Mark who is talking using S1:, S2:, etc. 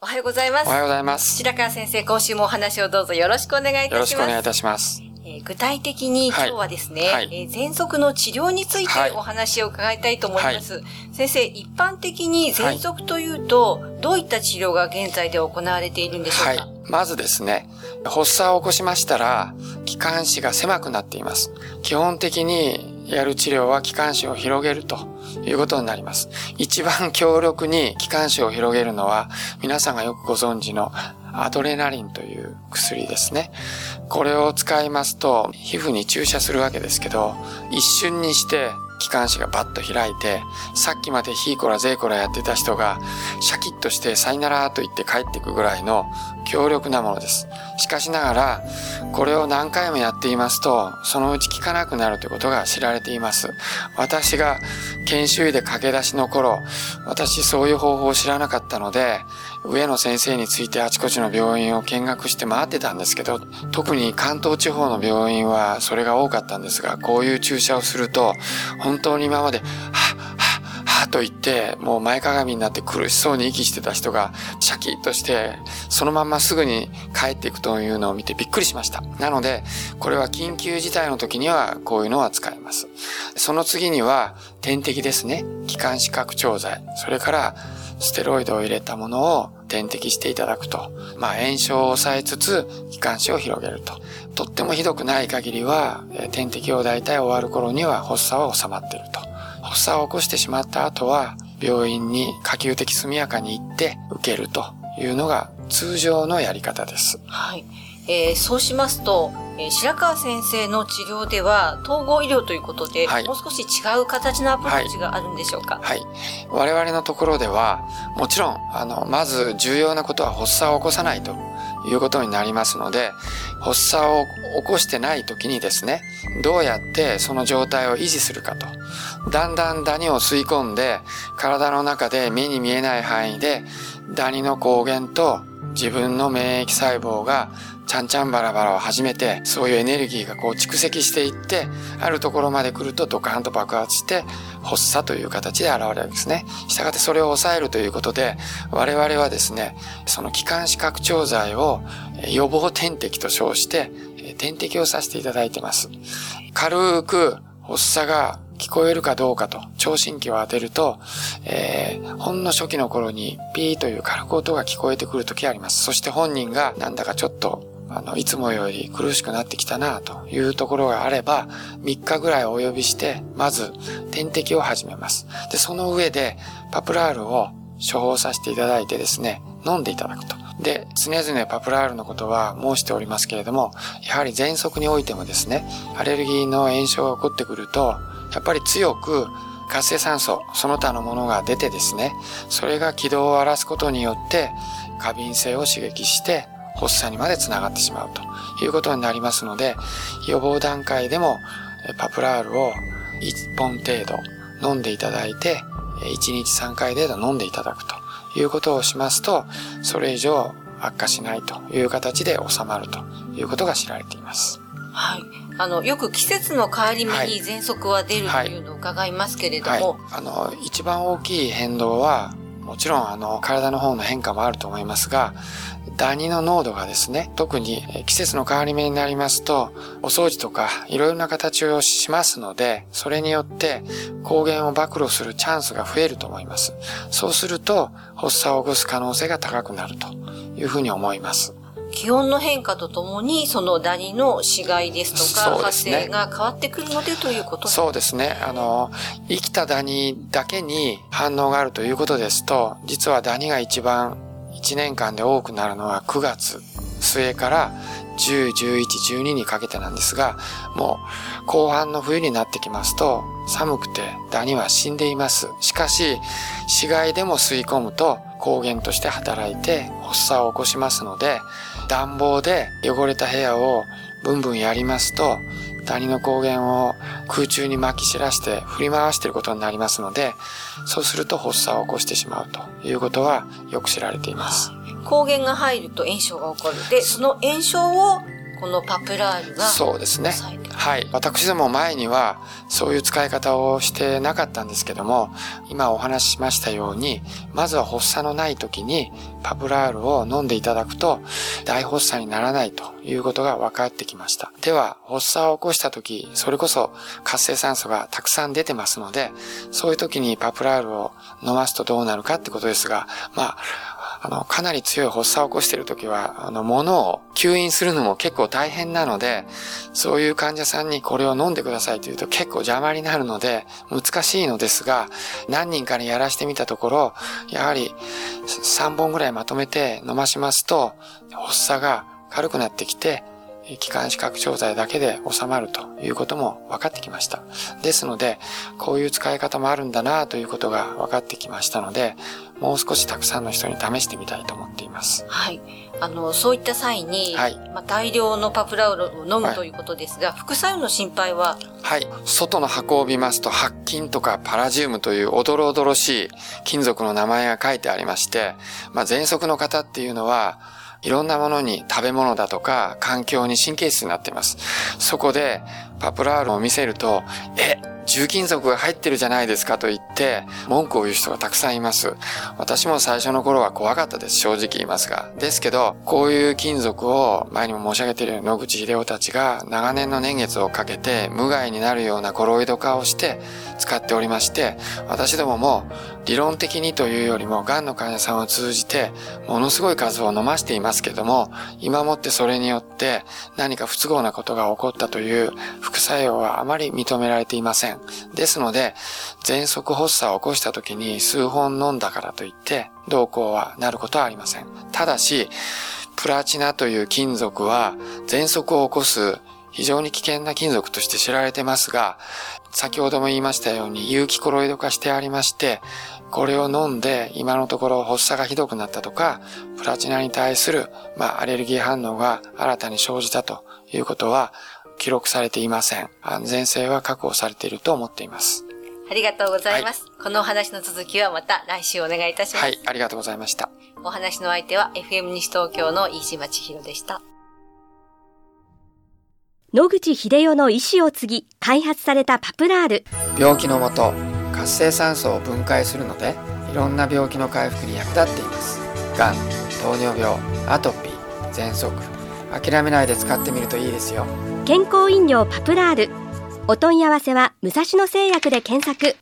S1: おはようございます。
S2: おはようございます。
S1: 白川先生、今週もお話をどうぞよろしくお願いいたします。よ
S2: ろしくお願いいたします。
S1: えー、具体的に今日はですね、はい、えー、喘息の治療についてお話を伺いたいと思います。はい、先生、一般的に喘息というと、はい、どういった治療が現在で行われているんでしょうか、はい、
S2: まずですね、発作を起こしましたら、気管支が狭くなっています。基本的にやる治療は気管支を広げるということになります。一番強力に気管支を広げるのは、皆さんがよくご存知のアドレナリンという薬ですね。これを使いますと、皮膚に注射するわけですけど、一瞬にして気管支がバッと開いて、さっきまでヒーコラゼーコラやってた人が、シャキッとしてさいならと言って帰ってくぐらいの強力なものです。しかしながら、これを何回もやっていますと、そのうち効かなくなるということが知られています。私が研修医で駆け出しの頃、私そういう方法を知らなかったので、上野先生についてあちこちの病院を見学して回ってたんですけど、特に関東地方の病院はそれが多かったんですが、こういう注射をすると、本当に今まで、はっ、と言って、もう前かがみになって苦しそうに息してた人が、シャキッとして、そのまんますぐに帰っていくというのを見てびっくりしました。なので、これは緊急事態の時にはこういうのは使えます。その次には、点滴ですね。気管支拡張剤。それから、ステロイドを入れたものを点滴していただくと。まあ、炎症を抑えつつ、気管支を広げると。とってもひどくない限りは、点滴を大体終わる頃には発作は収まっていると。発作を起こしてしまった後は、病院に可及的速やかに行って受けるというのが通常のやり方です。
S1: はい。えー、そうしますと、えー、白川先生の治療では統合医療ということで、はい、もう少し違う形のアプローチがあるんでしょうか、
S2: はい、はい、我々のところでは、もちろん、あの、まず重要なことは発作を起こさないということになりますので、発作を起こしてない時にですね、どうやってその状態を維持するかと。だんだんダニを吸い込んで、体の中で目に見えない範囲で、ダニの抗原と自分の免疫細胞がちゃんちゃんバラバラを始めて、そういうエネルギーがこう蓄積していって、あるところまで来るとドカーンと爆発して、発作という形で現れるわけですね。したがってそれを抑えるということで、我々はですね、その気管支拡張剤を予防点滴と称して、点滴をさせていただいてます。軽く発作が聞こえるかどうかと、聴診器を当てると、えー、ほんの初期の頃にピーという軽く音が聞こえてくる時あります。そして本人がなんだかちょっとあの、いつもより苦しくなってきたなというところがあれば、3日ぐらいお呼びして、まず点滴を始めます。で、その上で、パプラールを処方させていただいてですね、飲んでいただくと。で、常々パプラールのことは申しておりますけれども、やはり喘息においてもですね、アレルギーの炎症が起こってくると、やっぱり強く活性酸素、その他のものが出てですね、それが気道を荒らすことによって、過敏性を刺激して、発作にまでつながってしまうということになりますので、予防段階でもパプラールを1本程度飲んでいただいて、1日3回程度飲んでいただくということをしますと、それ以上悪化しないという形で収まるということが知られています。
S1: はい。あの、よく季節の変わり目に喘息は出るというのを伺いますけれども、はいはい、
S2: あの、一番大きい変動は、もちろんあの、体の方の変化もあると思いますが、ダニの濃度がですね、特に季節の変わり目になりますと、お掃除とかいろいろな形をしますので、それによって抗原を暴露するチャンスが増えると思います。そうすると、発作を起こす可能性が高くなるというふうに思います。
S1: 気温の変化とともに、そのダニの死骸ですとか、ね、発生が変わってくるのでということ
S2: そうですね。あの、生きたダニだけに反応があるということですと、実はダニが一番1年間で多くなるのは9月末から10、11、12にかけてなんですが、もう後半の冬になってきますと寒くてダニは死んでいます。しかし死骸でも吸い込むと抗原として働いて発作を起こしますので暖房で汚れた部屋をブンブンやりますとダニの抗原を空中に撒き散らして振り回していることになりますので、そうすると発作を起こしてしまうということはよく知られています。
S1: 抗原が入ると炎症が起こる。で、その炎症をこのパプラールが
S2: そうですね。はい。私ども前にはそういう使い方をしてなかったんですけども、今お話ししましたように、まずは発作のない時にパプラールを飲んでいただくと大発作にならないということが分かってきました。では、発作を起こした時、それこそ活性酸素がたくさん出てますので、そういう時にパプラールを飲ますとどうなるかってことですが、まあ、あの、かなり強い発作を起こしているときは、あの、物を吸引するのも結構大変なので、そういう患者さんにこれを飲んでくださいと言うと結構邪魔になるので、難しいのですが、何人かにやらしてみたところ、やはり3本ぐらいまとめて飲ましますと、発作が軽くなってきて、気管支拡張剤だけで収まるということも分かってきました。ですので、こういう使い方もあるんだなということが分かってきましたので、もう少したくさんの人に試してみたいと思っています。
S1: はい。あの、そういった際に、はい、まあ、大量のパプラウロを飲むということですが、はい、副作用の心配は？
S2: はい。外の箱を見ますと、白金とかパラジウムというおどろおどろしい金属の名前が書いてありまして、まあ、喘息の方っていうのは、いろんなものに食べ物だとか環境に神経質になっています。そこでパプラールを見せると、え、重金属が入ってるじゃないですかと言って文句を言う人がたくさんいます。私も最初の頃は怖かったです。正直言いますが。ですけど、こういう金属を前にも申し上げている野口秀夫たちが長年の年月をかけて無害になるようなコロイド化をして使っておりまして、私どもも理論的にというよりも癌の患者さんを通じてものすごい数を飲ましていますけども、今もってそれによって何か不都合なことが起こったという副作用はあまり認められていませんですので、喘息発作を起こした時に数本飲んだからといって、動向はなることはありません。ただし、プラチナという金属は喘息を起こす非常に危険な金属として知られてますが、先ほども言いましたように有機コロイド化してありまして、これを飲んで今のところ発作がひどくなったとか、プラチナに対する、まあ、アレルギー反応が新たに生じたということは記録されていません。安全性は確保されていると思っています。
S1: ありがとうございます。はい、このお話の続きはまた来週お願いいたします。
S2: はい、ありがとうございました。
S1: お話の相手は FM 西東京の飯島千尋でした。
S3: 野口秀夫の意思を継ぎ開発されたパプラール
S2: 病気のもと活性酸素を分解するのでいろんな病気の回復に役立っていますがん糖尿病アトピー喘息諦めないで使ってみるといいですよ。
S3: 健康飲料パプラール。お問い合わせは武蔵野製薬で検索。